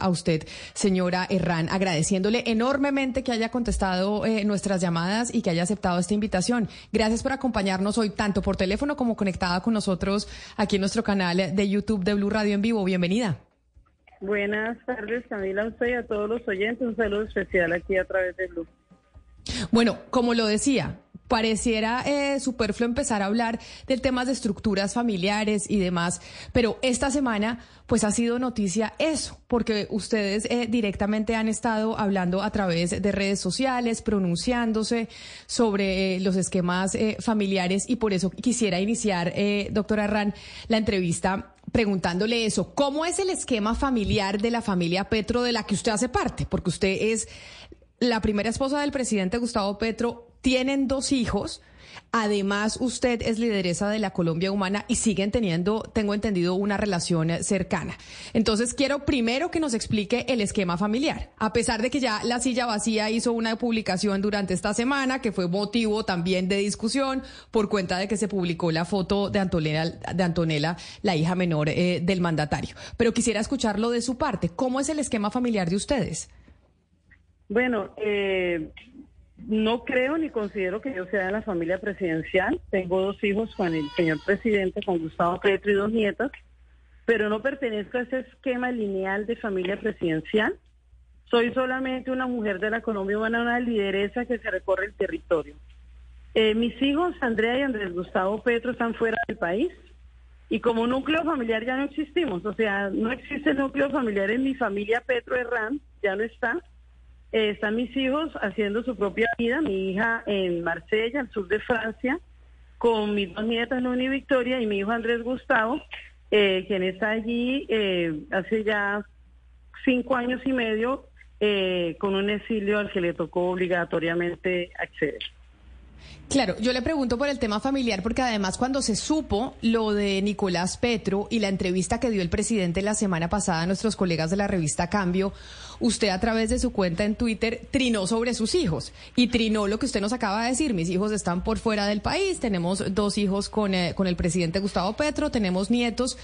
a usted, señora Herrán, agradeciéndole enormemente que haya contestado eh, nuestras llamadas y que haya aceptado esta invitación. Gracias por acompañarnos hoy, tanto por teléfono como conectada con nosotros aquí en nuestro canal de YouTube de Blue Radio en vivo. Bienvenida. Buenas tardes, Camila, a usted y a todos los oyentes. Un saludo especial aquí a través de Blue. Bueno, como lo decía, pareciera eh, superfluo empezar a hablar del temas de estructuras familiares y demás, pero esta semana pues ha sido noticia eso, porque ustedes eh, directamente han estado hablando a través de redes sociales, pronunciándose sobre eh, los esquemas eh, familiares y por eso quisiera iniciar, doctora Ran, la entrevista preguntándole eso, ¿cómo es el esquema familiar de la familia Petro de la que usted hace parte? Porque usted es la primera esposa del presidente Gustavo Petro, tienen dos hijos. Además, usted es lideresa de la Colombia Humana y siguen teniendo, tengo entendido, una relación cercana. Entonces, quiero primero que nos explique el esquema familiar. A pesar de que ya la silla vacía hizo una publicación durante esta semana, que fue motivo también de discusión por cuenta de que se publicó la foto de Antonella, de Antonella la hija menor eh, del mandatario. Pero quisiera escucharlo de su parte. ¿Cómo es el esquema familiar de ustedes? Bueno, eh, no creo ni considero que yo sea de la familia presidencial. Tengo dos hijos con el señor presidente, con Gustavo Petro y dos nietas, pero no pertenezco a ese esquema lineal de familia presidencial. Soy solamente una mujer de la Colombia Humana, una lideresa que se recorre el territorio. Eh, mis hijos, Andrea y Andrés Gustavo Petro, están fuera del país y como núcleo familiar ya no existimos. O sea, no existe núcleo familiar en mi familia Petro Herrán, ya no está. Eh, están mis hijos haciendo su propia vida, mi hija en Marsella, al sur de Francia, con mis dos nietas, Luni y Victoria, y mi hijo Andrés Gustavo, eh, quien está allí eh, hace ya cinco años y medio con un exilio al que le tocó obligatoriamente acceder. Claro, yo le pregunto por el tema familiar porque además cuando se supo lo de Nicolás Petro y la entrevista que dio el presidente la semana pasada a nuestros colegas de la revista Cambio, usted a través de su cuenta en Twitter trinó sobre sus hijos y trinó lo que usted nos acaba de decir. Mis hijos están por fuera del país, tenemos dos hijos con, eh, con el presidente Gustavo Petro, tenemos nietos.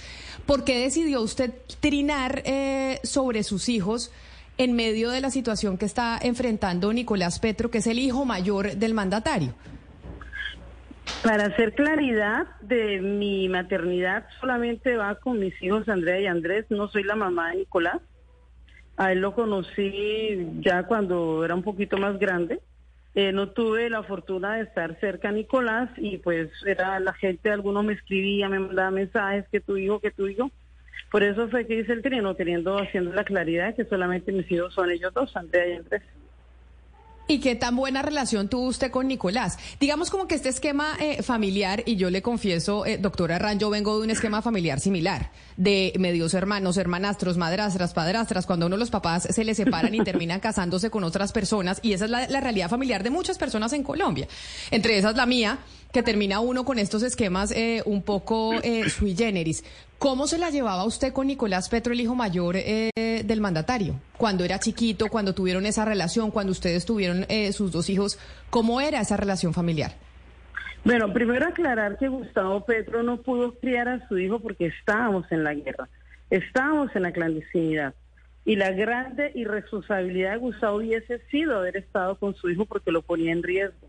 ¿Por qué decidió usted trinar eh, sobre sus hijos? En medio de la situación que está enfrentando Nicolás Petro, que es el hijo mayor del mandatario. Para hacer claridad de mi maternidad, solamente va con mis hijos Andrea y Andrés. No soy la mamá de Nicolás. A él lo conocí ya cuando era un poquito más grande. Eh, no tuve la fortuna de estar cerca a Nicolás y pues era la gente, algunos me escribía, me mandaba mensajes que tu hijo, que tu hijo. Por eso fue que hice el trino, teniendo, haciendo la claridad de que solamente mis hijos son ellos dos, Andrea y Andrés. ¿Y qué tan buena relación tuvo usted con Nicolás? Digamos como que este esquema eh, familiar, y yo le confieso, eh, doctora Arran, yo vengo de un esquema familiar similar, de medios hermanos, hermanastros, madrastras, padrastras, cuando uno los papás se les separan y terminan casándose con otras personas, y esa es la, la realidad familiar de muchas personas en Colombia, entre esas la mía, que termina uno con estos esquemas eh, un poco eh, sui generis. ¿Cómo se la llevaba usted con Nicolás Petro, el hijo mayor eh, del mandatario? Cuando era chiquito, cuando tuvieron esa relación, cuando ustedes tuvieron sus dos hijos, ¿cómo era esa relación familiar? Bueno, primero aclarar que Gustavo Petro no pudo criar a su hijo porque estábamos en la guerra, estábamos en la clandestinidad. Y la grande irresponsabilidad de Gustavo hubiese sido haber estado con su hijo porque lo ponía en riesgo.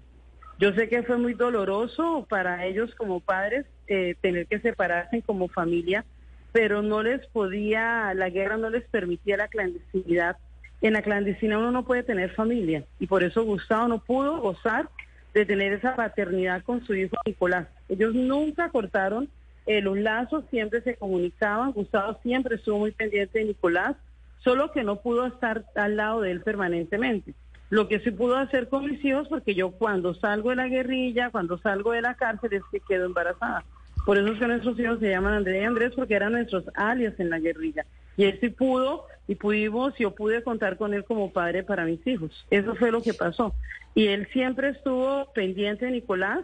Yo sé que fue muy doloroso para ellos como padres eh, tener que separarse como familia, pero no les podía, la guerra no les permitía la clandestinidad. En la clandestina uno no puede tener familia y por eso Gustavo no pudo gozar de tener esa paternidad con su hijo Nicolás. Ellos nunca cortaron eh, los lazos, siempre se comunicaban, Gustavo siempre estuvo muy pendiente de Nicolás, solo que no pudo estar al lado de él permanentemente. Lo que sí pudo hacer con mis hijos, porque yo cuando salgo de la guerrilla, cuando salgo de la cárcel, es que quedo embarazada. Por eso es que nuestros hijos se llaman Andrea y Andrés, porque eran nuestros alias en la guerrilla. Y él sí pudo, y pudimos, yo pude contar con él como padre para mis hijos. Eso fue lo que pasó. Y él siempre estuvo pendiente de Nicolás.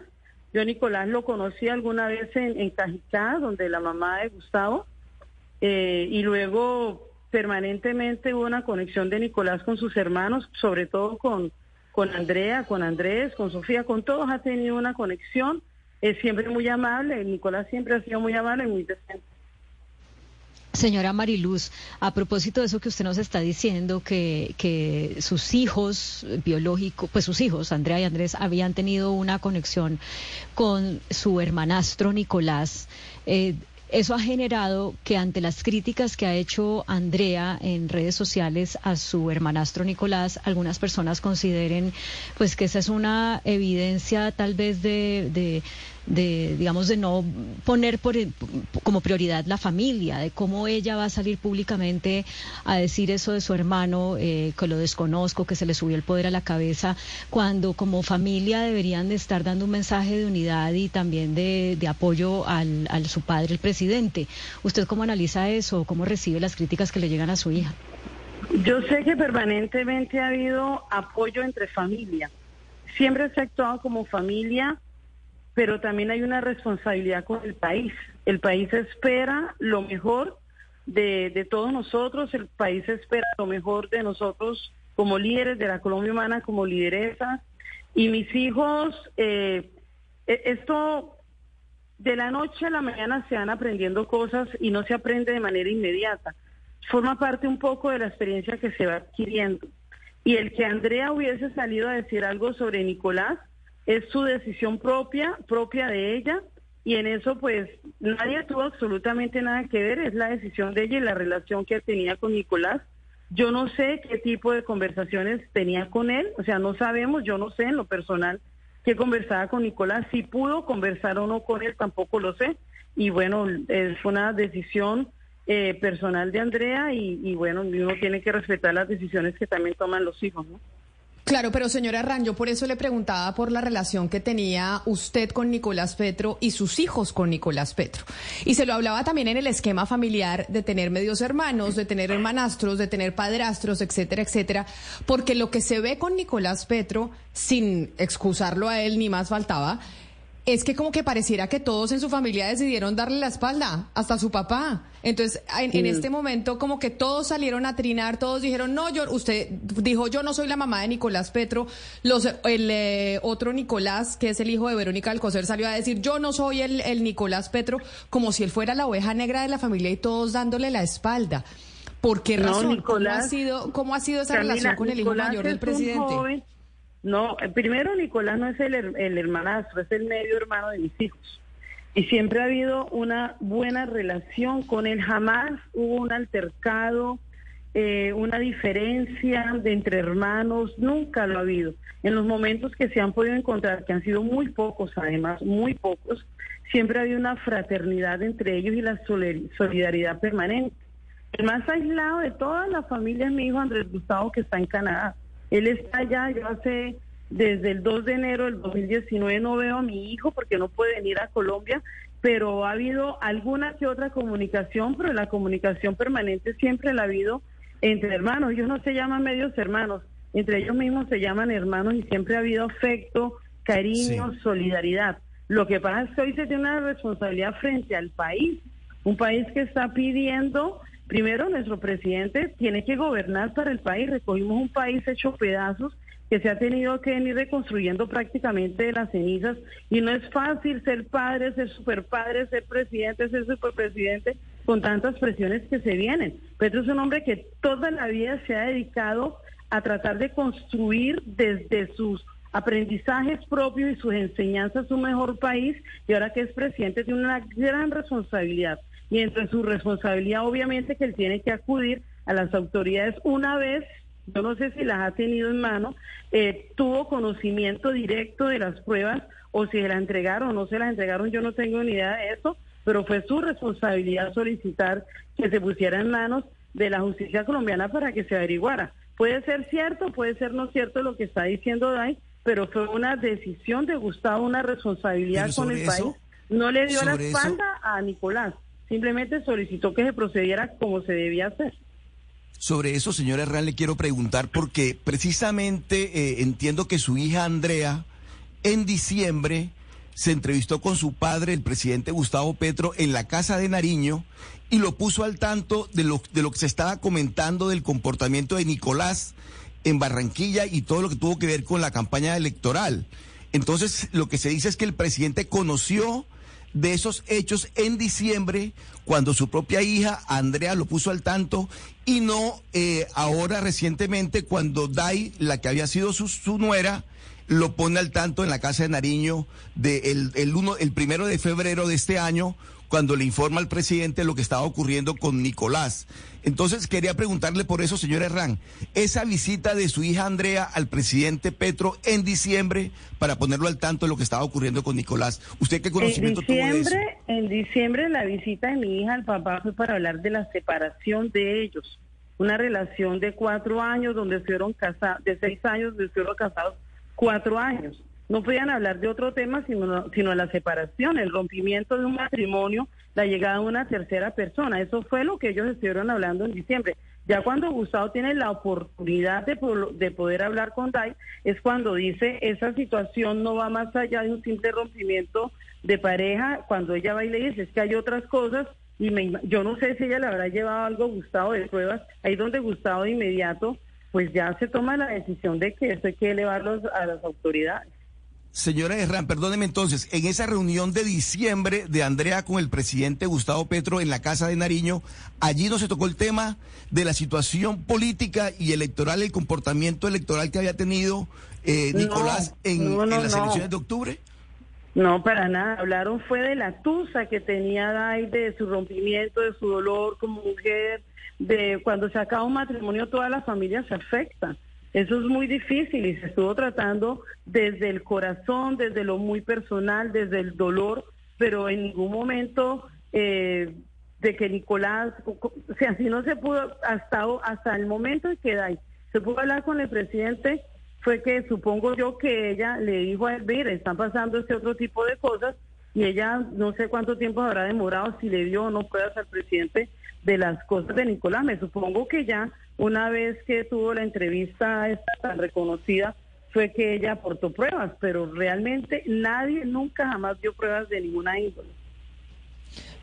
Yo Nicolás lo conocí alguna vez en, en Cajicá, donde la mamá de Gustavo, eh, y luego permanentemente hubo una conexión de Nicolás con sus hermanos, sobre todo con, con Andrea, con Andrés, con Sofía, con todos ha tenido una conexión, es siempre muy amable, Nicolás siempre ha sido muy amable y muy decente. Señora Mariluz, a propósito de eso que usted nos está diciendo, que, que sus hijos biológicos, pues sus hijos, Andrea y Andrés, habían tenido una conexión con su hermanastro Nicolás. Eh, eso ha generado que ante las críticas que ha hecho Andrea en redes sociales a su hermanastro Nicolás, algunas personas consideren pues que esa es una evidencia tal vez de de digamos de no poner por, como prioridad la familia, de cómo ella va a salir públicamente a decir eso de su hermano, eh, que lo desconozco, que se le subió el poder a la cabeza, cuando como familia deberían de estar dando un mensaje de unidad y también de, de apoyo al, al su padre, el presidente. ¿Usted cómo analiza eso? ¿Cómo recibe las críticas que le llegan a su hija? Yo sé que permanentemente ha habido apoyo entre familia. Siempre se ha actuado como familia pero también hay una responsabilidad con el país. El país espera lo mejor de, todos nosotros, el país espera lo mejor de nosotros como líderes de la Colombia Humana, como lideresa. Y mis hijos, eh, e, esto de la noche a la mañana se van aprendiendo cosas y no se aprende de manera inmediata. Forma parte un poco de la experiencia que se va adquiriendo. Y el que Andrea hubiese salido a decir algo sobre Nicolás, es su decisión propia, propia de ella, y en eso pues nadie tuvo absolutamente nada que ver, es la decisión de ella y la relación que tenía con Nicolás. Yo no sé qué tipo de conversaciones tenía con él, o sea, no sabemos, yo no sé en lo personal qué conversaba con Nicolás, si pudo conversar o no con él, tampoco lo sé. Y bueno, es una decisión eh, personal de Andrea y, y bueno, uno tiene que respetar las decisiones que también toman los hijos, ¿no? Claro, pero señora Ran, yo por eso le preguntaba por la relación que tenía usted con Nicolás Petro y sus hijos con Nicolás Petro. Y se lo hablaba también en el esquema familiar de tener medios hermanos, de tener hermanastros, de tener padrastros, etcétera, etcétera, porque lo que se ve con Nicolás Petro, sin excusarlo a él ni más faltaba, es que como que pareciera que todos en su familia decidieron darle la espalda, hasta su papá. Entonces, en, este momento como que todos salieron a trinar, todos dijeron, no, yo, usted dijo, yo no soy la mamá de Nicolás Petro. Los, el eh, otro Nicolás, que es el hijo de Verónica Alcocer, salió a decir, yo no soy el, el Nicolás Petro, como si él fuera la oveja negra de la familia y todos dándole la espalda. ¿Por qué razón? ¿Cómo, ha sido, ¿Cómo ha sido esa relación con el hijo mayor del presidente? No, eh, primero Nicolás no es el, el hermanastro, es el medio hermano de mis hijos. Y siempre ha habido una buena relación con él. Jamás hubo un altercado, eh, una diferencia de entre hermanos, nunca lo ha habido. En los momentos que se han podido encontrar, que han sido muy pocos además, muy pocos, siempre ha habido una fraternidad entre ellos y la solidaridad permanente. El más aislado de toda la familia es mi hijo Andrés Gustavo, que está en Canadá. Él está allá, yo hace desde el 2 de enero del 2019 no veo a mi hijo porque no puede venir a Colombia, pero ha habido alguna que otra comunicación, pero la comunicación permanente siempre la ha habido entre hermanos. Ellos no se llaman medios hermanos, entre ellos mismos se llaman hermanos y siempre ha habido afecto, cariño, solidaridad. Lo que pasa es que hoy se tiene una responsabilidad frente al país, un país que está pidiendo Primero, nuestro presidente tiene que gobernar para el país. Recogimos un país hecho pedazos que se ha tenido que venir reconstruyendo prácticamente de las cenizas y no es fácil ser padre, ser superpadre, ser presidente, ser superpresidente con tantas presiones que se vienen. Petro es un hombre que toda la vida se ha dedicado a tratar de construir desde sus aprendizajes propios y sus enseñanzas un mejor país y ahora que es presidente tiene una gran responsabilidad y entre su responsabilidad obviamente que él tiene que acudir a las autoridades una vez, yo no sé si las ha tenido en mano, eh, tuvo conocimiento directo de las pruebas o si se las entregaron o no se las entregaron, yo no tengo ni idea de eso, pero fue su responsabilidad solicitar que se pusiera en manos de la justicia colombiana para que se averiguara. Puede ser cierto, puede ser no cierto lo que está diciendo Dai, pero fue una decisión de Gustavo, una responsabilidad con el país. No le dio la espalda a Nicolás simplemente solicitó que se procediera como se debía hacer. Sobre eso, señora Herrán, le quiero preguntar porque precisamente eh, entiendo que su hija Andrea en diciembre se entrevistó con su padre, el presidente Gustavo Petro, en la casa de Nariño y lo puso al tanto de lo, de lo que se estaba comentando del comportamiento de Nicolás en Barranquilla y todo lo que tuvo que ver con la campaña electoral. Entonces, lo que se dice es que el presidente conoció de esos hechos en diciembre, cuando su propia hija, Andrea, lo puso al tanto, y no eh, ahora recientemente, cuando Dai, la que había sido su, su nuera, lo pone al tanto en la casa de Nariño de el, el, uno, el primero de febrero de este año, cuando le informa al presidente lo que estaba ocurriendo con Nicolás. Entonces quería preguntarle por eso, señor Herrán, esa visita de su hija Andrea al presidente Petro en diciembre para ponerlo al tanto de lo que estaba ocurriendo con Nicolás. ¿Usted qué conocimiento tuvo de eso? En diciembre la visita de mi hija al papá fue para hablar de la separación de ellos. Una relación de cuatro años donde estuvieron casados, de seis años donde estuvieron casados cuatro años. No podían hablar de otro tema sino, sino la separación, el rompimiento de un matrimonio, la llegada de una tercera persona. Eso fue lo que ellos estuvieron hablando en diciembre. Ya cuando Gustavo tiene la oportunidad de, de poder hablar con Dai, es cuando dice esa situación no va más allá de un simple rompimiento de pareja, cuando ella va y le dice es que hay otras cosas y me, yo no sé si ella le habrá llevado algo a Gustavo de pruebas, ahí donde Gustavo de inmediato pues ya se toma la decisión de que esto hay que elevarlos a las autoridades. Señora Herrán, perdóneme entonces, en esa reunión de diciembre de Andrea con el presidente Gustavo Petro en la Casa de Nariño, allí no se tocó el tema de la situación política y electoral, el comportamiento electoral que había tenido eh, Nicolás en, las elecciones de octubre. No, para nada. Hablaron fue de la tusa que tenía Dai, de su rompimiento, de su dolor como mujer, de cuando se acaba un matrimonio toda la familia se afecta. Eso es muy difícil y se estuvo tratando desde el corazón, desde lo muy personal, desde el dolor, pero en ningún momento eh, de que Nicolás, o sea, si no se pudo, hasta, hasta el momento de que Dai se pudo hablar con el presidente, fue que supongo yo que ella le dijo a él, mire, están pasando este otro tipo de cosas, y ella no sé cuánto tiempo habrá demorado, si le dio o no pruebas al presidente de las cosas de Nicolás. Me supongo que ya una vez que tuvo la entrevista esta tan reconocida, fue que ella aportó pruebas, pero realmente nadie nunca jamás dio pruebas de ninguna índole.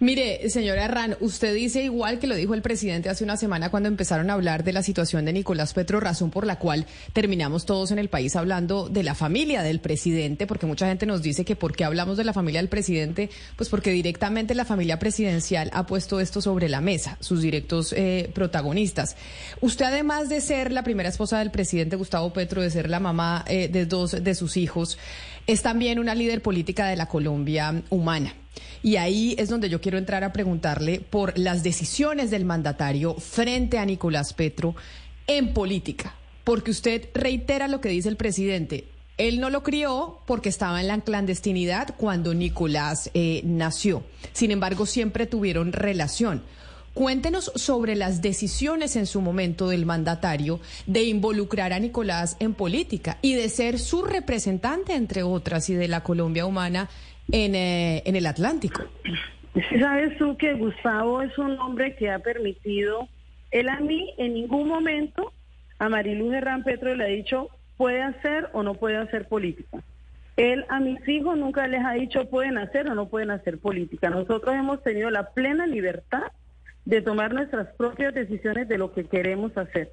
Mire, señora Herrán, usted dice igual que lo dijo el presidente hace una semana cuando empezaron a hablar de la situación de Nicolás Petro, razón por la cual terminamos todos en el país hablando de la familia del presidente, porque mucha gente nos dice que por qué hablamos de la familia del presidente, pues porque directamente la familia presidencial ha puesto esto sobre la mesa, sus directos eh, protagonistas. Usted además de ser la primera esposa del presidente Gustavo Petro, de ser la mamá eh, de dos de sus hijos, es también una líder política de la Colombia humana. Y ahí es donde yo quiero entrar a preguntarle por las decisiones del mandatario frente a Nicolás Petro en política, porque usted reitera lo que dice el presidente. Él no lo crió porque estaba en la clandestinidad cuando Nicolás eh, nació. Sin embargo, siempre tuvieron relación. Cuéntenos sobre las decisiones en su momento del mandatario de involucrar a Nicolás en política y de ser su representante, entre otras, y de la Colombia humana en, eh, en el Atlántico. Sabes tú que Gustavo es un hombre que ha permitido, él a mí en ningún momento, a Mariluz Herrán Petro le ha dicho puede hacer o no puede hacer política. Él a mis hijos nunca les ha dicho pueden hacer o no pueden hacer política. Nosotros hemos tenido la plena libertad de tomar nuestras propias decisiones de lo que queremos hacer.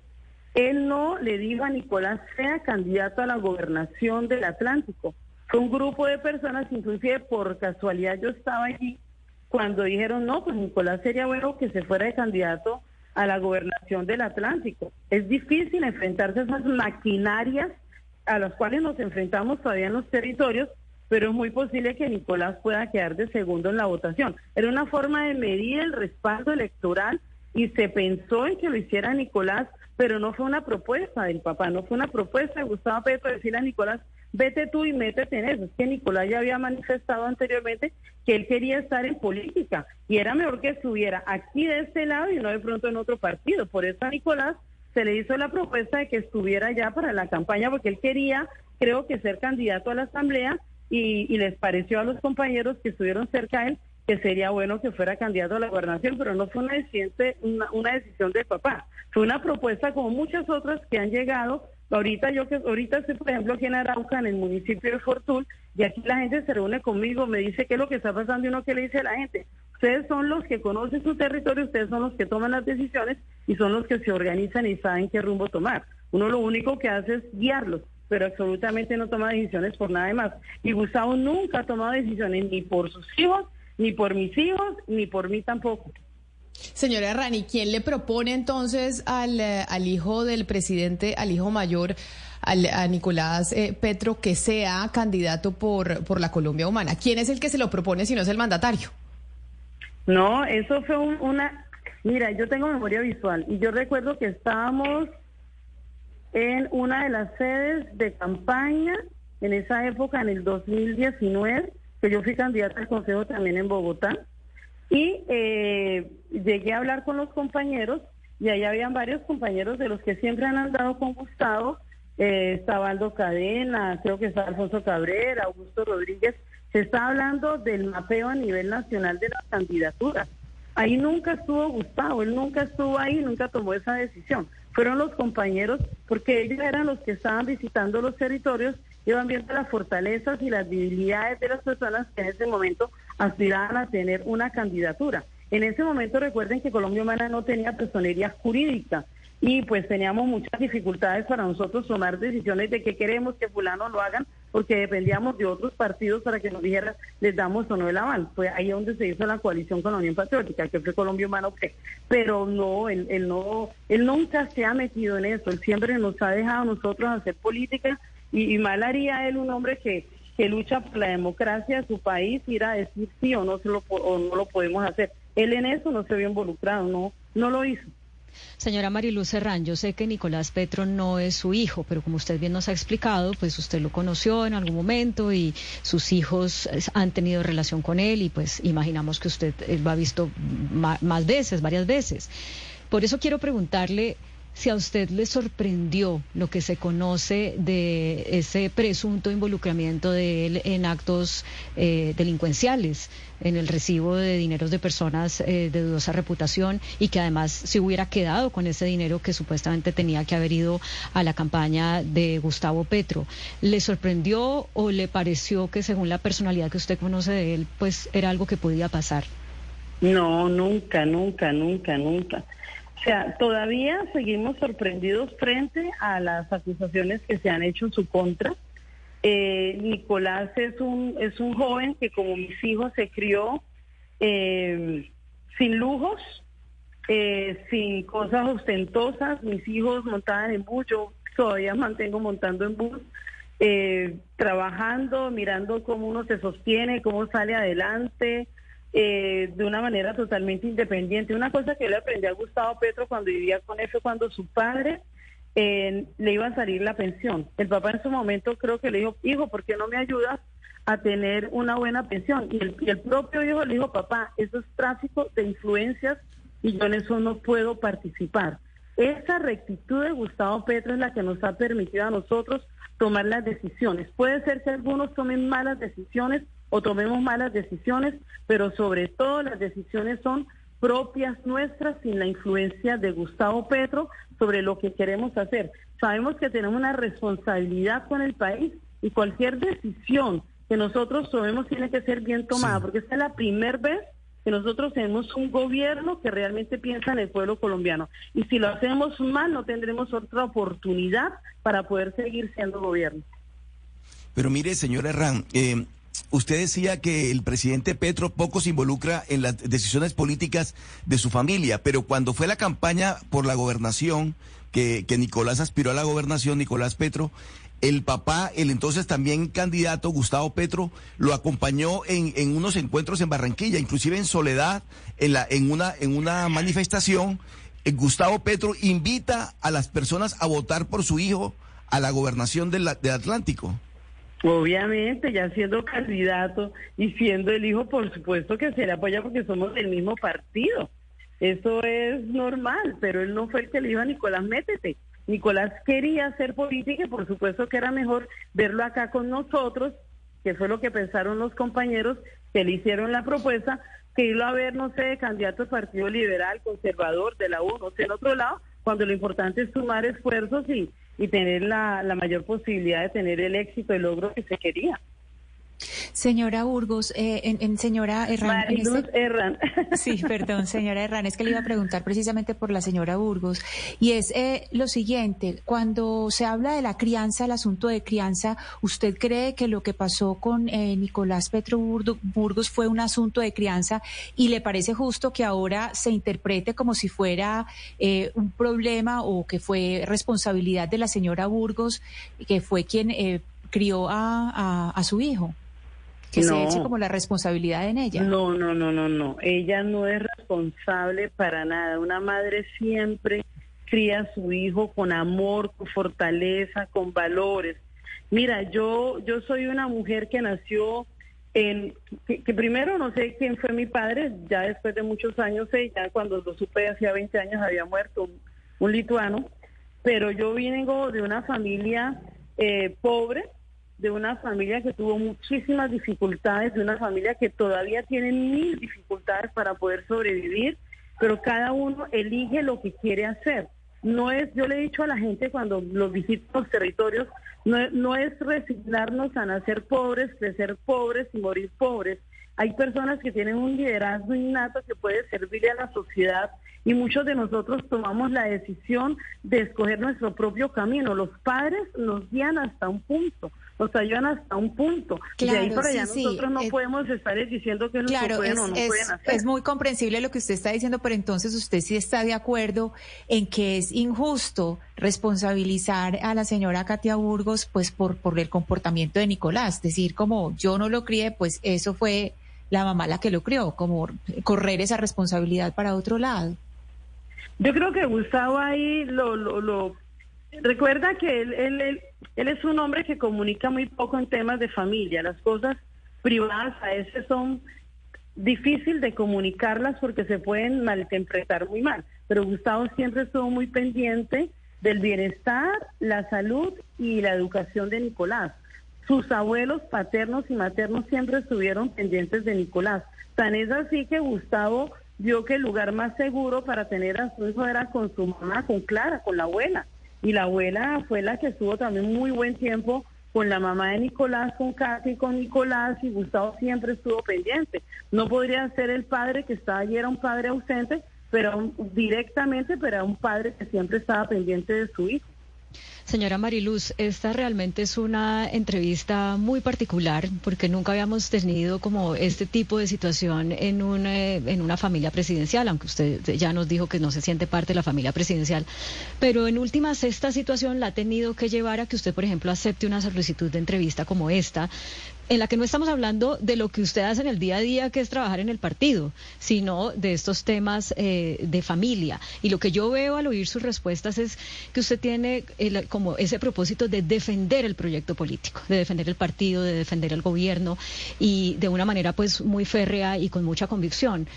Él no le dijo a Nicolás sea candidato a la gobernación del Atlántico. Fue un grupo de personas, inclusive por casualidad yo estaba allí, cuando dijeron, no, pues Nicolás sería bueno que se fuera de candidato a la gobernación del Atlántico. Es difícil enfrentarse a esas maquinarias a las cuales nos enfrentamos todavía en los territorios, pero es muy posible que Nicolás pueda quedar de segundo en la votación. Era una forma de medir el respaldo electoral y se pensó en que lo hiciera Nicolás, pero no fue una propuesta del papá, no fue una propuesta de Gustavo Petro decirle a Nicolás, vete tú y métete en eso. Es que Nicolás ya había manifestado anteriormente que él quería estar en política y era mejor que estuviera aquí de este lado y no de pronto en otro partido. Por eso a Nicolás se le hizo la propuesta de que estuviera ya para la campaña porque él quería, creo que, ser candidato a la Asamblea y, les pareció a los compañeros que estuvieron cerca de él que sería bueno que fuera candidato a la gobernación, pero no fue una decisión, una, una decisión de papá. Fue una propuesta como muchas otras que han llegado Ahorita yo que ahorita estoy, por ejemplo, aquí en Arauca, en el municipio de Fortul, y aquí la gente se reúne conmigo, me dice qué es lo que está pasando y uno qué le dice a la gente. Ustedes son los que conocen su territorio, ustedes son los que toman las decisiones y son los que se organizan y saben qué rumbo tomar. Uno lo único que hace es guiarlos, pero absolutamente no toma decisiones por nada más. Y Gustavo nunca ha tomado decisiones ni por sus hijos ni por mis hijos, ni por mí tampoco. Señora Rani, ¿quién le propone entonces al, eh, al hijo del presidente, al hijo mayor, al, a Nicolás eh, Petro, que sea candidato por, por la Colombia Humana? ¿Quién es el que se lo propone si no es el mandatario? No, eso fue una... Mira, yo tengo memoria visual y yo recuerdo que estábamos en una de las sedes de campaña en esa época, en el 2019, que yo fui candidata al Consejo también en Bogotá, y eh, llegué a hablar con los compañeros y ahí habían varios compañeros de los que siempre han andado con Gustavo, eh, estaba Aldo Cadena, creo que está Alfonso Cabrera, Augusto Rodríguez, se está hablando del mapeo a nivel nacional de las candidaturas. Ahí nunca estuvo Gustavo, él nunca estuvo ahí, nunca tomó esa decisión. Fueron los compañeros, porque ellos eran los que estaban visitando los territorios, iban viendo las fortalezas y las debilidades de las personas que en ese momento aspiraban a tener una candidatura. En ese momento recuerden que Colombia Humana no tenía personería jurídica y pues teníamos muchas dificultades para nosotros tomar decisiones de que queremos que fulano lo hagan porque dependíamos de otros partidos para que nos dijeran les damos o no el aval. Fue ahí donde se hizo la coalición con la Unión Patriótica, que fue Colombia Humana Pero no, él, él, no, él nunca se ha metido en eso, él siempre nos ha dejado nosotros hacer política y, mal haría él un hombre que, que lucha por la democracia de su país ir a decir sí o no, se lo, o no lo podemos hacer. Él en eso no se vio involucrado, no, no lo hizo. Señora Mariluz Serrán, yo sé que Nicolás Petro no es su hijo, pero como usted bien nos ha explicado, pues usted lo conoció en algún momento y sus hijos eh, han tenido relación con él y pues imaginamos que usted lo ha visto más veces, varias veces. Por eso quiero preguntarle si a usted le sorprendió lo que se conoce de ese presunto involucramiento de él en actos eh, delincuenciales, en el recibo de dineros de personas eh, de dudosa reputación y que además se hubiera quedado con ese dinero que supuestamente tenía que haber ido a la campaña de Gustavo Petro. ¿Le sorprendió o le pareció que según la personalidad que usted conoce de él, pues era algo que podía pasar? No, nunca, nunca, nunca, nunca. O sea, todavía seguimos sorprendidos frente a las acusaciones que se han hecho en su contra. Eh, Nicolás es un, es un joven que como mis hijos se crió eh, sin lujos, eh, sin cosas ostentosas. Mis hijos montaban en bus, yo todavía mantengo montando en bus, trabajando, mirando cómo uno se sostiene, cómo sale adelante. Eh, de una manera totalmente independiente. Una cosa que le aprendí a Gustavo Petro cuando vivía con fue cuando su padre eh, le iba a salir la pensión. El papá en su momento creo que le dijo, hijo, ¿por qué no me ayudas a tener una buena pensión? Y el, y el propio hijo le dijo, papá, eso es tráfico de influencias y yo en eso no puedo participar. Esa rectitud de Gustavo Petro es la que nos ha permitido a nosotros tomar las decisiones. Puede ser que algunos tomen malas decisiones o tomemos malas decisiones, pero sobre todo las decisiones son propias nuestras sin la influencia de Gustavo Petro sobre lo que queremos hacer. Sabemos que tenemos una responsabilidad con el país y cualquier decisión que nosotros tomemos tiene que ser bien tomada, porque esta es la primera vez que nosotros tenemos un gobierno que realmente piensa en el pueblo colombiano. Y si lo hacemos mal, no tendremos otra oportunidad para poder seguir siendo gobierno. Pero mire, señora Herrán, eh, usted decía que el presidente Petro poco se involucra en las decisiones políticas de su familia, pero cuando fue la campaña por la gobernación, que, Nicolás aspiró a la gobernación, Nicolás Petro, el papá, el entonces también candidato Gustavo Petro, lo acompañó en, unos encuentros en Barranquilla, inclusive en Soledad, en, la, en, una, en una manifestación. Eh, Gustavo Petro invita a las personas a votar por su hijo a la gobernación del Atlántico. Obviamente, ya siendo candidato y siendo el hijo, por supuesto que se le apoya porque somos del mismo partido. Eso es normal, pero él no fue el que le dijo a Nicolás, métete. Nicolás quería hacer política y por supuesto que era mejor verlo acá con nosotros, que fue lo que pensaron los compañeros que le hicieron la propuesta, que irlo a ver, no sé, candidato al Partido Liberal, conservador, de la U, no sé, en otro lado, cuando lo importante es sumar esfuerzos y, y tener la, la mayor posibilidad de tener el éxito, el logro que se quería. Señora Burgos, eh, en, señora Herrán. Este Sí, perdón, señora Herrán, es que le iba a preguntar precisamente por la señora Burgos. Y es eh, lo siguiente, cuando se habla de la crianza, el asunto de crianza, ¿usted cree que lo que pasó con eh, Nicolás Petro Burgos fue un asunto de crianza y le parece justo que ahora se interprete como si fuera un problema o que fue responsabilidad de la señora Burgos, que fue quien crió a, a su hijo? Que se eche como la responsabilidad en ella. No, no, no, no, no. Ella no es responsable para nada. Una madre siempre cría a su hijo con amor, con fortaleza, con valores. Mira, yo, yo soy una mujer que nació en, que, primero no sé quién fue mi padre, ya después de muchos años, ya cuando lo supe hacía 20 años había muerto un, un lituano, pero yo vengo de una familia eh, pobre, de una familia que tuvo muchísimas dificultades, de una familia que todavía tiene mil dificultades para poder sobrevivir, pero cada uno elige lo que quiere hacer. No es, yo le he dicho a la gente cuando los visito los territorios, no, no es resignarnos a nacer pobres, crecer pobres y morir pobres. Hay personas que tienen un liderazgo innato que puede servirle a la sociedad y muchos de nosotros tomamos la decisión de escoger nuestro propio camino. Los padres nos guían hasta un punto, nos ayudan hasta un punto. de ahí para allá nosotros no podemos estar diciendo que claro, pueden es, o no pueden hacer. Es muy comprensible lo que usted está diciendo, pero entonces usted sí está de acuerdo en que es injusto responsabilizar a la señora Katia Burgos pues por, por el comportamiento de Nicolás, decir como yo no lo crié, pues eso fue la mamá la que lo crió, como correr esa responsabilidad para otro lado. Yo creo que Gustavo ahí lo, lo, recuerda que él, él, es un hombre que comunica muy poco en temas de familia. Las cosas privadas a veces son difícil de comunicarlas porque se pueden malinterpretar muy mal. Pero Gustavo siempre estuvo muy pendiente del bienestar, la salud y la educación de Nicolás. Sus abuelos paternos y maternos siempre estuvieron pendientes de Nicolás. Tan es así que Gustavo vio que el lugar más seguro para tener a su hijo era con su mamá, con Clara, con la abuela. Y la abuela fue la que estuvo también muy buen tiempo con la mamá de Nicolás, con Katy, con Nicolás, y Gustavo siempre estuvo pendiente. No podría ser el padre que estaba allí, era un padre ausente, pero directamente, pero era un padre que siempre estaba pendiente de su hijo. Señora Mariluz, esta realmente es una entrevista muy particular porque nunca habíamos tenido como este tipo de situación en, un, eh, en una familia presidencial, aunque usted ya nos dijo que no se siente parte de la familia presidencial. Pero en últimas, esta situación la ha tenido que llevar a que usted, por ejemplo, acepte una solicitud de entrevista como esta, en la que no estamos hablando de lo que usted hace en el día a día, que es trabajar en el partido, sino de estos temas eh, de familia. Y lo que yo veo al oír sus respuestas es que usted tiene como ese propósito de defender el proyecto político, de defender el partido, de defender el gobierno y de una manera pues muy férrea y con mucha convicción.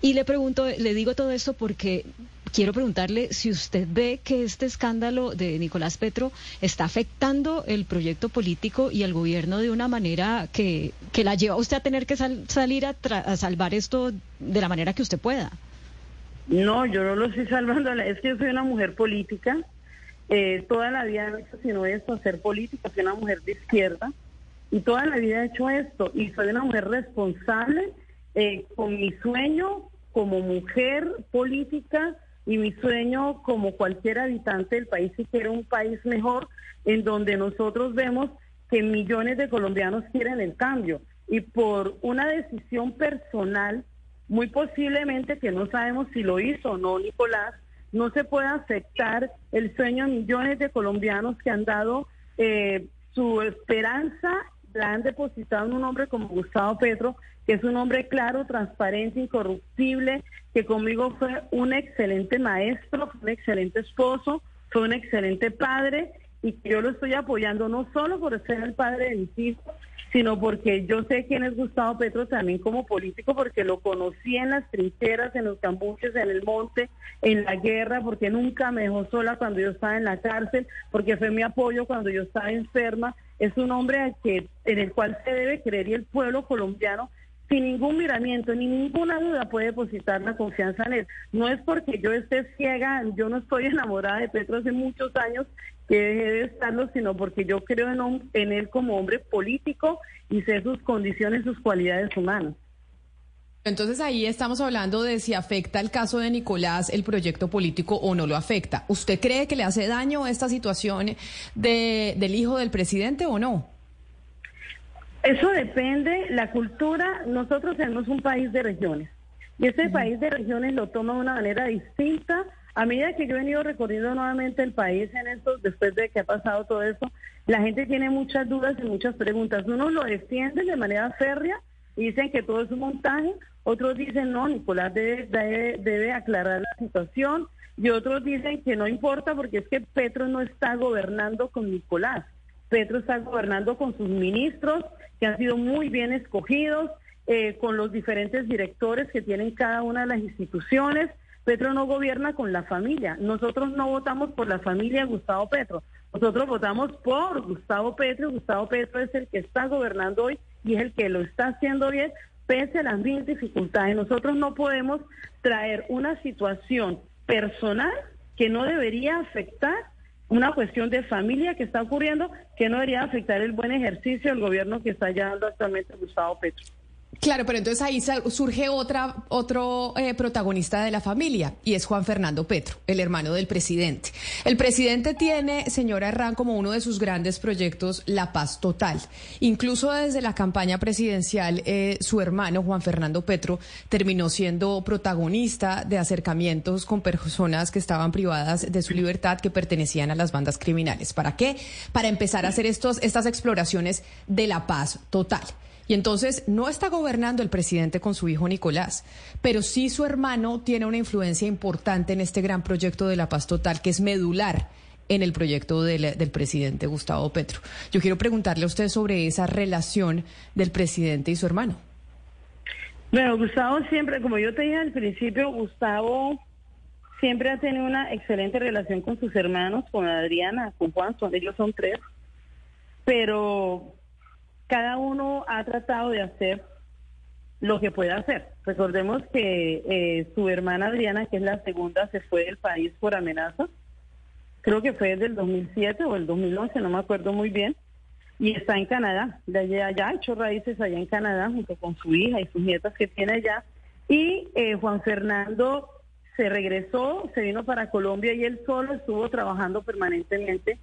Y le pregunto, le digo todo esto porque quiero preguntarle si usted ve que este escándalo de Nicolás Petro está afectando el proyecto político y el gobierno de una manera que, que la lleva usted a tener que salir a, a, salvar esto de la manera que usted pueda. No, yo no lo estoy salvando. Es que yo soy una mujer política. Eh, toda la vida he hecho sino esto, hacer política. Soy una mujer de izquierda y toda la vida he hecho esto. Y soy una mujer responsable eh, con mi sueño como mujer política y mi sueño como cualquier habitante del país si quiere un país mejor en donde nosotros vemos que millones de colombianos quieren el cambio. Y por una decisión personal, muy posiblemente que no sabemos si lo hizo o no Nicolás, no se puede aceptar el sueño de millones de colombianos que han dado eh, su esperanza, la han depositado en un hombre como Gustavo Petro, que es un hombre claro, transparente, incorruptible, que conmigo fue un excelente maestro, un excelente esposo, fue un excelente padre y que yo lo estoy apoyando no solo por ser el padre de mis hijos, sino porque yo sé quién es Gustavo Petro también como político, porque lo conocí en las trincheras, en los cambuches, en el monte, en la guerra, porque nunca me dejó sola cuando yo estaba en la cárcel, porque fue mi apoyo cuando yo estaba enferma. Es un hombre que, en el cual se debe creer y el pueblo colombiano sin ningún miramiento ni ninguna duda puede depositar la confianza en él. No es porque yo esté ciega, yo no estoy enamorada de Petro hace muchos años que deje de estarlo, sino porque yo creo en, en él como hombre político y sé sus condiciones, sus cualidades humanas. Entonces ahí estamos hablando de si afecta el caso de Nicolás el proyecto político o no lo afecta. ¿Usted cree que le hace daño esta situación de, del hijo del presidente o no? Eso depende, la cultura, nosotros tenemos un país de regiones y ese país de regiones lo toma de una manera distinta. A medida que yo he venido recorriendo nuevamente el país en esto, después de que ha pasado todo eso, la gente tiene muchas dudas y muchas preguntas. Uno lo defiende de manera férrea y dicen que todo es un montaje, otros dicen no, Nicolás debe, debe, aclarar la situación y otros dicen que no importa porque es que Petro no está gobernando con Nicolás. Petro está gobernando con sus ministros que han sido muy bien escogidos, eh, con los diferentes directores que tienen cada una de las instituciones. Petro no gobierna con la familia. Nosotros no votamos por la familia Gustavo Petro. Nosotros votamos por Gustavo Petro. Gustavo Petro es el que está gobernando hoy y es el que lo está haciendo bien pese a las mil dificultades. Nosotros no podemos traer una situación personal que no debería afectar una cuestión de familia que está ocurriendo, que no debería afectar el buen ejercicio del gobierno que está llevando actualmente Gustavo Petro. Claro, pero entonces ahí surge otra, otro eh, protagonista de la familia y es Juan Fernando Petro, el hermano del presidente. El presidente tiene, señora Herrán, como uno de sus grandes proyectos la paz total. Incluso desde la campaña presidencial, eh, su hermano Juan Fernando Petro terminó siendo protagonista de acercamientos con personas que estaban privadas de su libertad, que pertenecían a las bandas criminales. ¿Para qué? Para empezar a hacer estos, estas exploraciones de la paz total. Y entonces no está gobernando el presidente con su hijo Nicolás, pero sí su hermano tiene una influencia importante en este gran proyecto de la paz total que es medular en el proyecto del, presidente Gustavo Petro. Yo quiero preguntarle a usted sobre esa relación del presidente y su hermano. Bueno, Gustavo siempre, como yo te dije al principio, Gustavo siempre ha tenido una excelente relación con sus hermanos, con Adriana, con Juan, son, ellos son tres, pero cada uno ha tratado de hacer lo que puede hacer. Recordemos que eh, su hermana Adriana, que es la segunda, se fue del país por amenaza. Creo que fue desde el 2007 o el 2011, no me acuerdo muy bien. Y está en Canadá. De allá, allá hecho raíces allá en Canadá junto con su hija y sus nietas que tiene allá. Y eh, Juan Fernando se regresó, se vino para Colombia y él solo estuvo trabajando permanentemente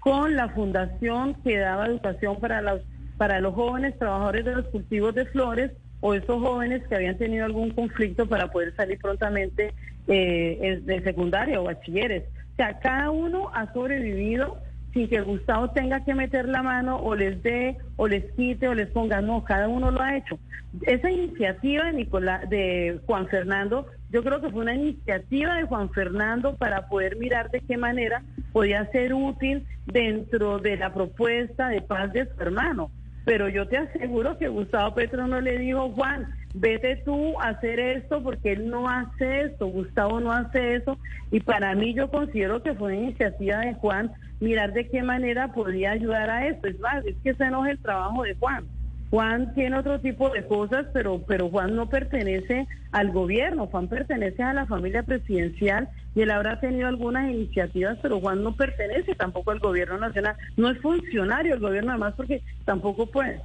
con la fundación que daba educación para los para los jóvenes trabajadores de los cultivos de flores o esos jóvenes que habían tenido algún conflicto para poder salir prontamente eh, de secundaria o bachilleres. O sea, cada uno ha sobrevivido sin que Gustavo tenga que meter la mano o les dé o les quite o les ponga, no, cada uno lo ha hecho. Esa iniciativa de Nicolás, de Juan Fernando, yo creo que fue una iniciativa de Juan Fernando para poder mirar de qué manera podía ser útil dentro de la propuesta de paz de su hermano pero yo te aseguro que Gustavo Petro no le dijo, Juan, vete tú a hacer esto porque él no hace esto, Gustavo no hace eso. Y para mí yo considero que fue iniciativa de Juan mirar de qué manera podía ayudar a esto. Es más, es que no es el trabajo de Juan. Juan tiene otro tipo de cosas, pero, pero Juan no pertenece al gobierno, Juan pertenece a la familia presidencial y él habrá tenido algunas iniciativas, pero Juan no pertenece tampoco al gobierno nacional, no es funcionario del gobierno además porque tampoco puede.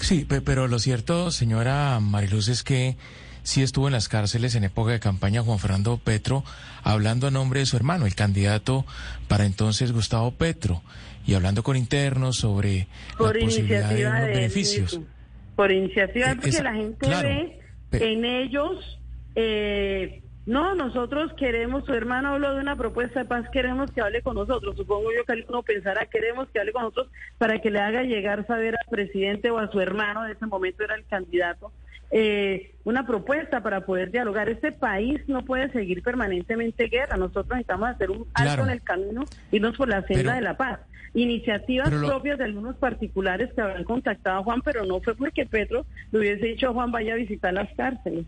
Sí, pero lo cierto, señora Mariluz, es que sí estuvo en las cárceles en época de campaña Juan Fernando Petro, hablando a nombre de su hermano, el candidato para entonces Gustavo Petro y hablando con internos sobre por la posibilidad de unos beneficios. Por iniciativa, eh, porque la gente ve en ellos, eh, no, nosotros queremos, su hermano habló de una propuesta de paz, queremos que hable con nosotros. Supongo yo que alguno pensará, queremos que hable con nosotros para que le haga llegar saber al presidente o a su hermano, en ese momento era el candidato, eh, una propuesta para poder dialogar. Este país no puede seguir permanentemente guerra. Nosotros necesitamos hacer un alto en el camino, irnos por la senda de la paz iniciativas propias de algunos particulares que habrán contactado a Juan, pero no fue porque Petro le hubiese dicho a Juan vaya a visitar las cárceles.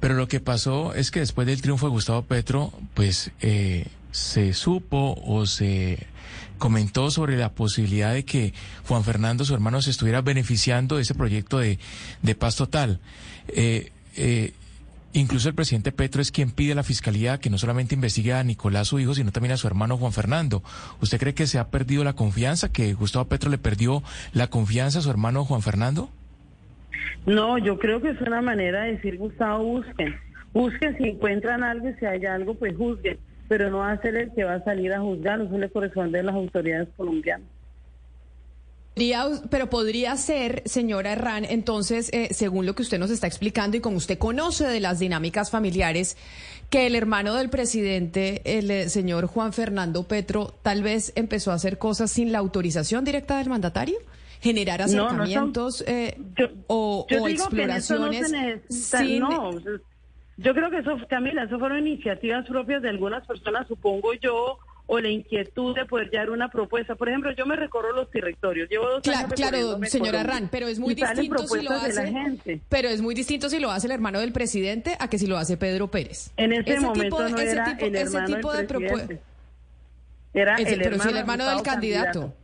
Pero lo que pasó es que después del triunfo de Gustavo Petro, pues eh, se supo o se comentó sobre la posibilidad de que Juan Fernando, su hermano, se estuviera beneficiando de ese proyecto de, de paz total. Eh, eh, incluso el presidente Petro es quien pide a la fiscalía que no solamente investigue a Nicolás, su hijo, sino también a su hermano Juan Fernando. ¿Usted cree que se ha perdido la confianza, que Gustavo Petro le perdió la confianza a su hermano Juan Fernando? No, yo creo que es una manera de decir, Gustavo, busquen. Busquen si encuentran algo y si hay algo, pues juzguen. Pero no va a ser el que va a salir a juzgar, eso le corresponde a las autoridades colombianas. pero podría ser, señora Herrán, entonces, eh, según lo que usted nos está explicando y como usted conoce de las dinámicas familiares, que el hermano del presidente, el eh, señor Juan Fernando Petro, tal vez empezó a hacer cosas sin la autorización directa del mandatario generar acercamientos eh, o, exploraciones. No, yo creo que eso, Camila, eso fueron iniciativas propias de algunas personas, supongo yo, o la inquietud de poder llevar una propuesta. Por ejemplo, yo me recorro los directorios, llevo dos claro, años Claro, señora Ran, pero es muy distinto si lo hace, pero es muy distinto si lo hace el hermano del presidente a que si lo hace Pedro Pérez. En ese, momento no era el hermano del presidente. Era el, pero hermano, el hermano del candidato.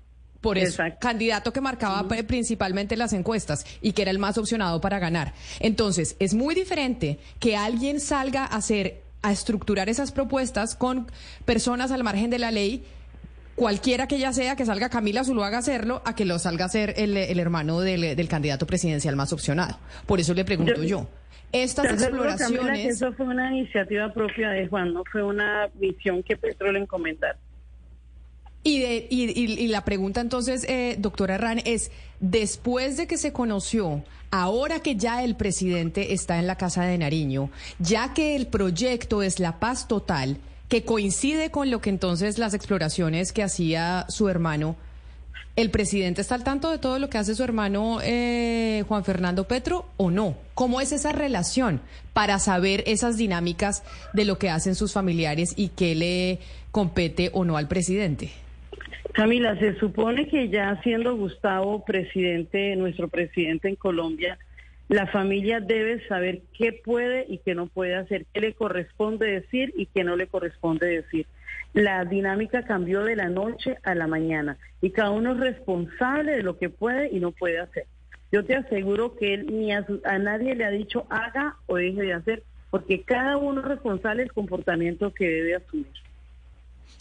Por eso, candidato que marcaba principalmente las encuestas y que era el más opcionado para ganar. Entonces, es muy diferente que alguien salga a hacer, a estructurar esas propuestas con personas al margen de la ley, cualquiera que ya sea, que salga Camila Zuluaga a hacerlo, a que lo salga a hacer el, hermano del, candidato presidencial más opcionado. Por eso le pregunto yo. estas exploraciones. eso fue una iniciativa propia de Juan, no fue una misión que Petro le encomendara. Y, de, y, la pregunta entonces, eh, doctora Herrán, es, después de que se conoció, ahora que ya el presidente está en la Casa de Nariño, ya que el proyecto es la paz total, que coincide con lo que entonces las exploraciones que hacía su hermano, ¿el presidente está al tanto de todo lo que hace su hermano eh, Juan Fernando Petro o no? ¿Cómo es esa relación para saber esas dinámicas de lo que hacen sus familiares y qué le compete o no al presidente? Camila, se supone que ya siendo Gustavo presidente, nuestro presidente en Colombia, la familia debe saber qué puede y qué no puede hacer, qué le corresponde decir y qué no le corresponde decir. La dinámica cambió de la noche a la mañana y cada uno es responsable de lo que puede y no puede hacer. Yo te aseguro que él ni a, a nadie le ha dicho haga o deje de hacer, porque cada uno es responsable del comportamiento que debe asumir.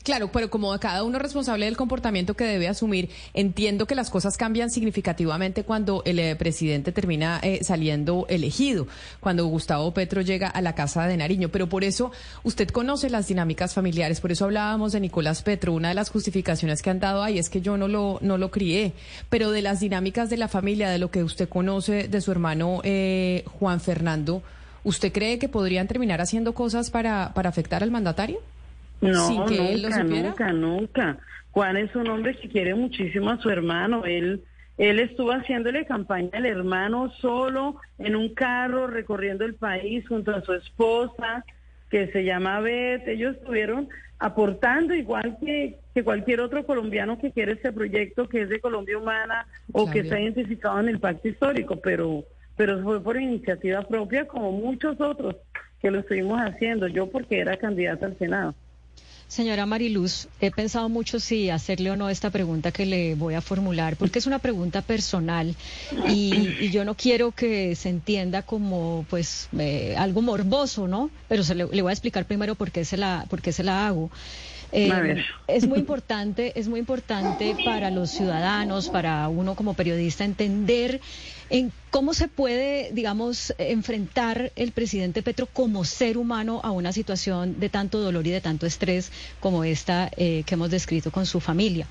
Claro, pero como cada uno es responsable del comportamiento que debe asumir, entiendo que las cosas cambian significativamente cuando el eh, presidente termina eh, saliendo elegido, cuando Gustavo Petro llega a la Casa de Nariño. Pero por eso usted conoce las dinámicas familiares, por eso hablábamos de Nicolás Petro. Una de las justificaciones que han dado ahí es que yo no lo, no lo crié, pero de las dinámicas de la familia, de lo que usted conoce de su hermano eh, Juan Fernando, ¿usted cree que podrían terminar haciendo cosas para, para afectar al mandatario? No, nunca, nunca, nunca. Juan es un hombre que quiere muchísimo a su hermano. Él, él estuvo haciéndole campaña al hermano solo en un carro recorriendo el país junto a su esposa que se llama Beth. Ellos estuvieron aportando igual que, que cualquier otro colombiano que quiere este proyecto que es de Colombia Humana o que está identificado en el pacto histórico, pero, pero fue por iniciativa propia como muchos otros que lo estuvimos haciendo. Yo porque era candidata al Senado. Señora Mariluz, he pensado mucho si hacerle o no esta pregunta que le voy a formular, porque es una pregunta personal y, yo no quiero que se entienda como pues eh, algo morboso, ¿no? Pero se le, voy a explicar primero por qué se la, por qué se la hago. Eh, es muy importante, es muy importante para los ciudadanos, para uno como periodista entender en cómo se puede, digamos, enfrentar el presidente Petro como ser humano a una situación de tanto dolor y de tanto estrés como esta eh, que hemos descrito con su familia.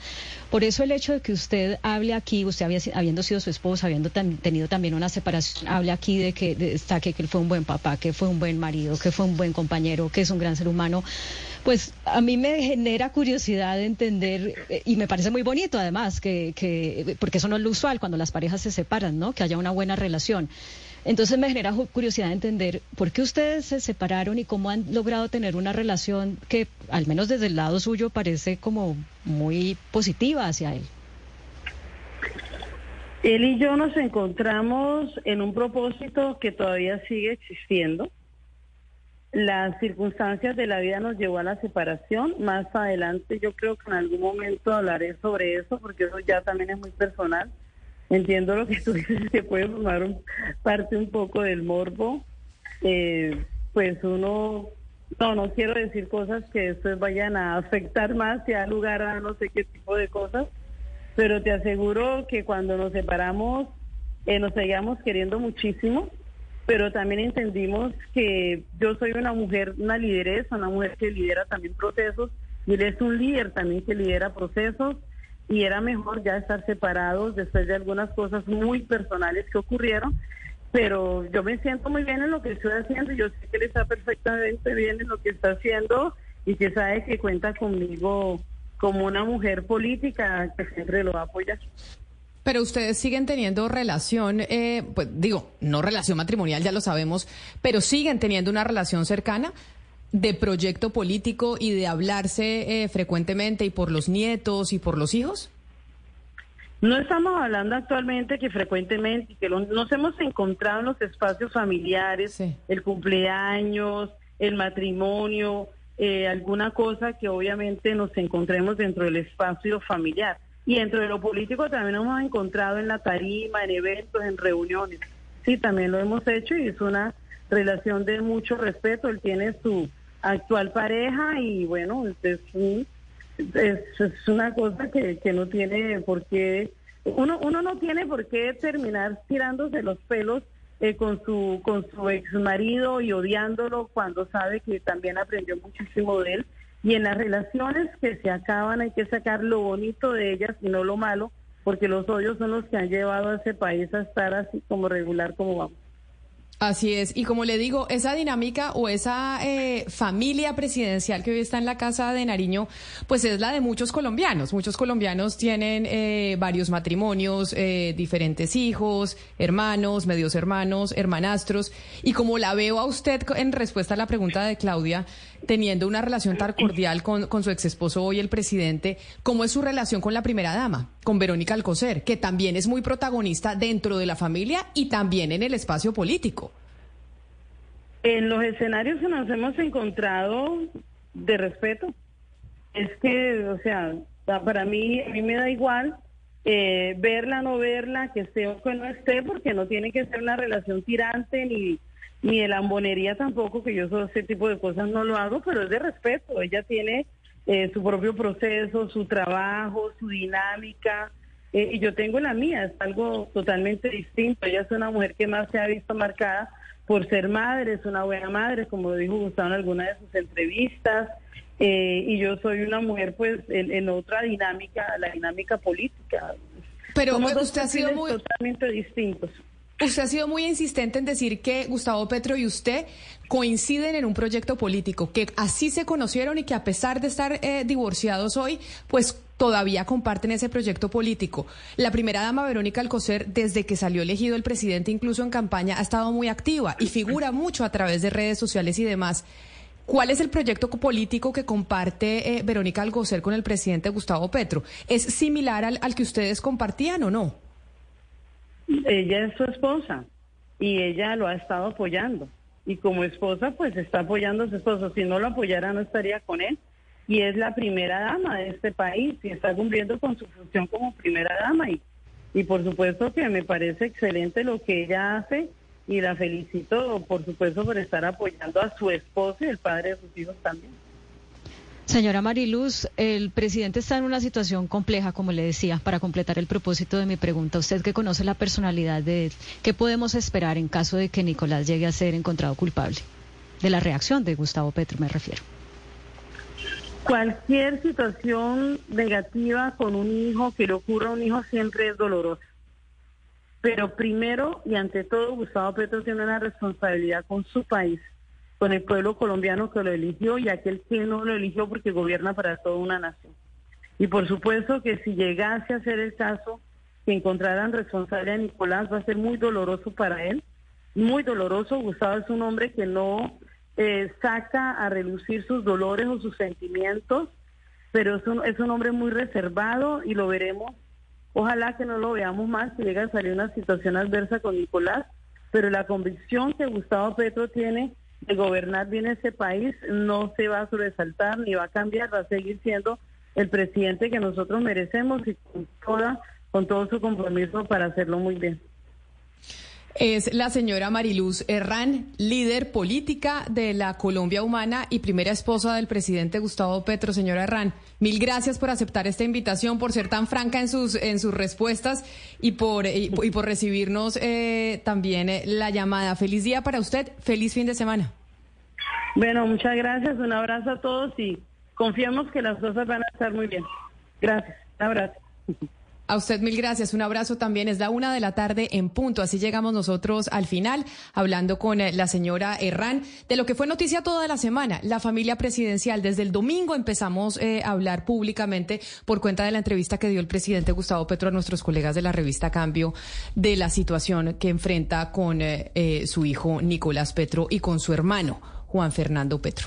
Por eso el hecho de que usted hable aquí, usted habiendo sido su esposa, habiendo tenido también una separación, hable aquí de que destaque que él fue un buen papá, que fue un buen marido, que fue un buen compañero, que es un gran ser humano pues a mí me genera curiosidad de entender, eh, y me parece muy bonito además, que, que, porque eso no es lo usual cuando las parejas se separan, ¿no? Haya una buena relación. Entonces me genera curiosidad de entender por qué ustedes se separaron y cómo han logrado tener una relación que, al menos desde el lado suyo, parece como muy positiva hacia él. Él y yo nos encontramos en un propósito que todavía sigue existiendo, las circunstancias de la vida nos llevó a la separación. Más adelante yo creo que en algún momento hablaré sobre eso porque eso ya también es muy personal. Entiendo lo que tú dices que puede formar parte un poco del morbo. Eh, pues uno, no, no quiero decir cosas que después vayan a afectar más, y a lugar a no sé qué tipo de cosas, pero te aseguro que cuando nos separamos eh, nos seguíamos queriendo muchísimo pero también entendimos que yo soy una mujer, una lideresa, una mujer que lidera también procesos, y él es un líder también que lidera procesos, y era mejor ya estar separados después de algunas cosas muy personales que ocurrieron, pero yo me siento muy bien en lo que estoy haciendo, yo sé que él está perfectamente bien en lo que está haciendo, y que sabe que cuenta conmigo como una mujer política que siempre lo va a apoyar. Pero ustedes siguen teniendo relación, eh, pues digo, no relación matrimonial, ya lo sabemos, pero siguen teniendo una relación cercana de proyecto político y de hablarse eh, frecuentemente y por los nietos y por los hijos? No estamos hablando actualmente que frecuentemente, que nos hemos encontrado en los espacios familiares, el cumpleaños, el matrimonio, eh, alguna cosa que obviamente nos encontremos dentro del espacio familiar. Y dentro de lo político también nos hemos encontrado en la tarima, en eventos, en reuniones. Sí, también lo hemos hecho y es una relación de mucho respeto. Él tiene su actual pareja y bueno, es, es, una cosa que, que no tiene por qué, uno, uno no tiene por qué terminar tirándose los pelos eh, con su con su ex marido y odiándolo cuando sabe que también aprendió muchísimo de él y en las relaciones que se acaban hay que sacar lo bonito de ellas y no lo malo, porque los odios son los que han llevado a ese país a estar así como regular como vamos. Así es, y como le digo, esa dinámica o esa eh, familia presidencial que hoy está en la Casa de Nariño, pues es la de muchos colombianos. Muchos colombianos tienen eh, varios matrimonios, eh, diferentes hijos, hermanos, medios hermanos, hermanastros, y como la veo a usted en respuesta a la pregunta de Claudia, teniendo una relación tan cordial con, con su ex esposo hoy, el presidente, ¿cómo es su relación con la primera dama, con Verónica Alcocer, que también es muy protagonista dentro de la familia y también en el espacio político? En los escenarios que nos hemos encontrado de respeto. Es que, o sea, para mí, a mí me da igual eh, verla, no verla, que esté o que no esté, porque no tiene que ser una relación tirante ni ni de lambonería tampoco, que yo ese tipo de cosas no lo hago, pero es de respeto. Ella tiene eh, su propio proceso, su trabajo, su dinámica, eh, y yo tengo la mía, es algo totalmente distinto. Ella es una mujer que más se ha visto marcada por ser madre, es una buena madre, como lo dijo Gustavo en alguna de sus entrevistas, eh, y yo soy una mujer pues en, otra dinámica, la dinámica política. Pero usted ha sido muy... totalmente distintos. Usted ha sido muy insistente en decir que Gustavo Petro y usted coinciden en un proyecto político, que así se conocieron y que a pesar de estar eh, divorciados hoy, pues todavía comparten ese proyecto político. La primera dama Verónica Alcocer, desde que salió elegido el presidente, incluso en campaña, ha estado muy activa y figura mucho a través de redes sociales y demás. ¿Cuál es el proyecto político que comparte eh, Verónica Alcocer con el presidente Gustavo Petro? ¿Es similar al que ustedes compartían o no? Ella es su esposa y ella lo ha estado apoyando. Y como esposa, pues está apoyando a su esposo. Si no lo apoyara, no estaría con él. Y es la primera dama de este país y está cumpliendo con su función como primera dama. Y, y por supuesto que me parece excelente lo que ella hace y la felicito, por supuesto, por estar apoyando a su esposo y el padre de sus hijos también. Señora Mariluz, el presidente está en una situación compleja, como le decía, para completar el propósito de mi pregunta. Usted que conoce la personalidad de él, ¿qué podemos esperar en caso de que Nicolás llegue a ser encontrado culpable? De la reacción de Gustavo Petro, me refiero. Cualquier situación negativa con un hijo, que le ocurra a un hijo, siempre es dolorosa. Pero primero y ante todo, Gustavo Petro tiene una responsabilidad con su país con el pueblo colombiano que lo eligió y aquel que no lo eligió porque gobierna para toda una nación. Y por supuesto que si llegase a ser el caso que encontraran responsable a Nicolás va a ser muy doloroso para él, muy doloroso. Gustavo es un hombre que no eh, saca a relucir sus dolores o sus sentimientos, pero es un, es un hombre muy reservado y lo veremos. Ojalá que no lo veamos más si llega a salir una situación adversa con Nicolás, pero la convicción que Gustavo Petro tiene de gobernar bien ese país, no se va a sobresaltar ni va a cambiar, va a seguir siendo el presidente que nosotros merecemos y con toda con todo su compromiso para hacerlo muy bien. Es la señora Mariluz Herrán, líder política de la Colombia Humana y primera esposa del presidente Gustavo Petro. Señora Herrán, mil gracias por aceptar esta invitación, por ser tan franca en sus, en sus respuestas y por, y, por recibirnos eh, también eh, la llamada. Feliz día para usted, feliz fin de semana. Bueno, muchas gracias, un abrazo a todos y confiamos que las cosas van a estar muy bien. Gracias, un abrazo. A usted mil gracias. Un abrazo también. Es la una de la tarde en punto. Así llegamos nosotros al final, hablando con eh, la señora Herrán de lo que fue noticia toda la semana, la familia presidencial. Desde el domingo empezamos eh, a hablar públicamente por cuenta de la entrevista que dio el presidente Gustavo Petro a nuestros colegas de la revista Cambio de la situación que enfrenta con eh, su hijo Nicolás Petro y con su hermano Juan Fernando Petro.